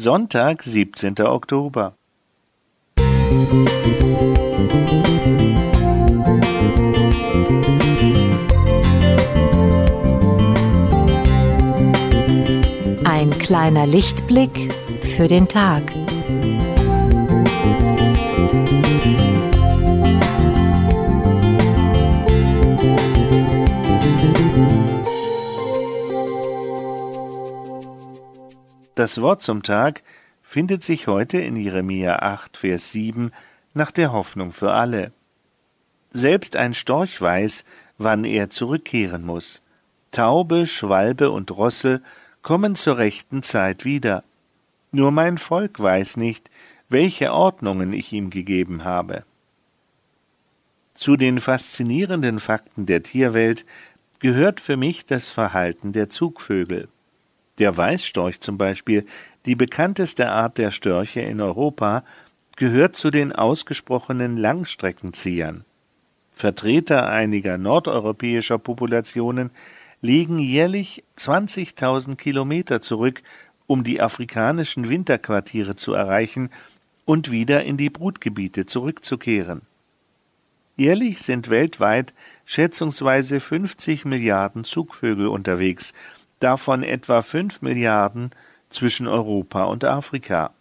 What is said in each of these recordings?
Sonntag, 17. Oktober. Ein kleiner Lichtblick für den Tag. Das Wort zum Tag findet sich heute in Jeremia 8, Vers 7 nach der Hoffnung für alle. Selbst ein Storch weiß, wann er zurückkehren muss. Taube, Schwalbe und Rossel kommen zur rechten Zeit wieder. Nur mein Volk weiß nicht, welche Ordnungen ich ihm gegeben habe. Zu den faszinierenden Fakten der Tierwelt gehört für mich das Verhalten der Zugvögel. Der Weißstorch zum Beispiel, die bekannteste Art der Störche in Europa, gehört zu den ausgesprochenen Langstreckenziehern. Vertreter einiger nordeuropäischer Populationen legen jährlich 20.000 Kilometer zurück, um die afrikanischen Winterquartiere zu erreichen und wieder in die Brutgebiete zurückzukehren. Jährlich sind weltweit schätzungsweise 50 Milliarden Zugvögel unterwegs, davon etwa fünf Milliarden zwischen Europa und Afrika.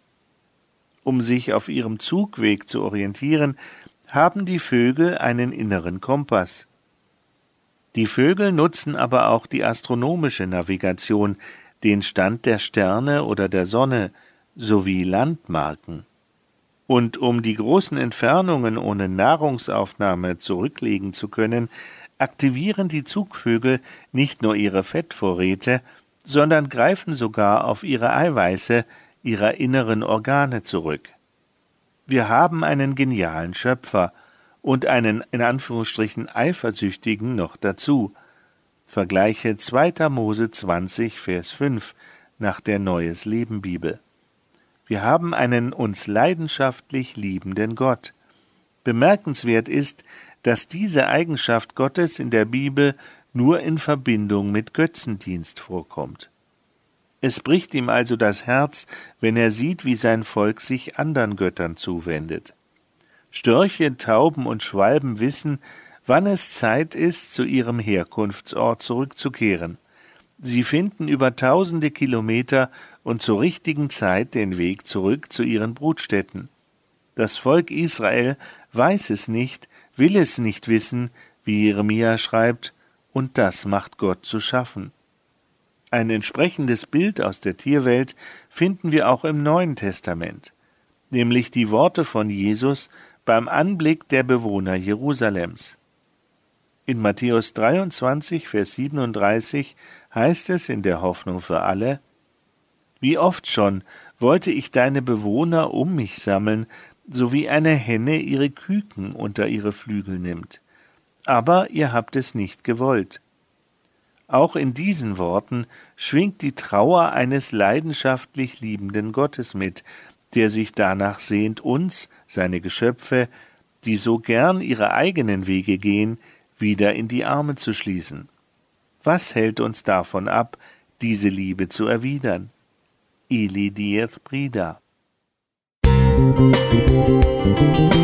Um sich auf ihrem Zugweg zu orientieren, haben die Vögel einen inneren Kompass. Die Vögel nutzen aber auch die astronomische Navigation, den Stand der Sterne oder der Sonne sowie Landmarken. Und um die großen Entfernungen ohne Nahrungsaufnahme zurücklegen zu können, aktivieren die Zugvögel nicht nur ihre Fettvorräte, sondern greifen sogar auf ihre Eiweiße ihrer inneren Organe zurück. Wir haben einen genialen Schöpfer und einen in Anführungsstrichen eifersüchtigen noch dazu. Vergleiche 2. Mose 20, Vers 5 nach der Neues Leben Bibel. Wir haben einen uns leidenschaftlich liebenden Gott. Bemerkenswert ist, dass diese Eigenschaft Gottes in der Bibel nur in Verbindung mit Götzendienst vorkommt. Es bricht ihm also das Herz, wenn er sieht, wie sein Volk sich anderen Göttern zuwendet. Störche, Tauben und Schwalben wissen, wann es Zeit ist, zu ihrem Herkunftsort zurückzukehren. Sie finden über tausende Kilometer und zur richtigen Zeit den Weg zurück zu ihren Brutstätten. Das Volk Israel weiß es nicht, will es nicht wissen, wie Jeremia schreibt, und das macht Gott zu schaffen. Ein entsprechendes Bild aus der Tierwelt finden wir auch im Neuen Testament, nämlich die Worte von Jesus beim Anblick der Bewohner Jerusalems. In Matthäus 23, Vers 37 heißt es in der Hoffnung für alle, Wie oft schon wollte ich deine Bewohner um mich sammeln, so wie eine Henne ihre Küken unter ihre Flügel nimmt. Aber ihr habt es nicht gewollt. Auch in diesen Worten schwingt die Trauer eines leidenschaftlich liebenden Gottes mit, der sich danach sehnt, uns, seine Geschöpfe, die so gern ihre eigenen Wege gehen, wieder in die Arme zu schließen. Was hält uns davon ab, diese Liebe zu erwidern? Ili dieth Brida. Música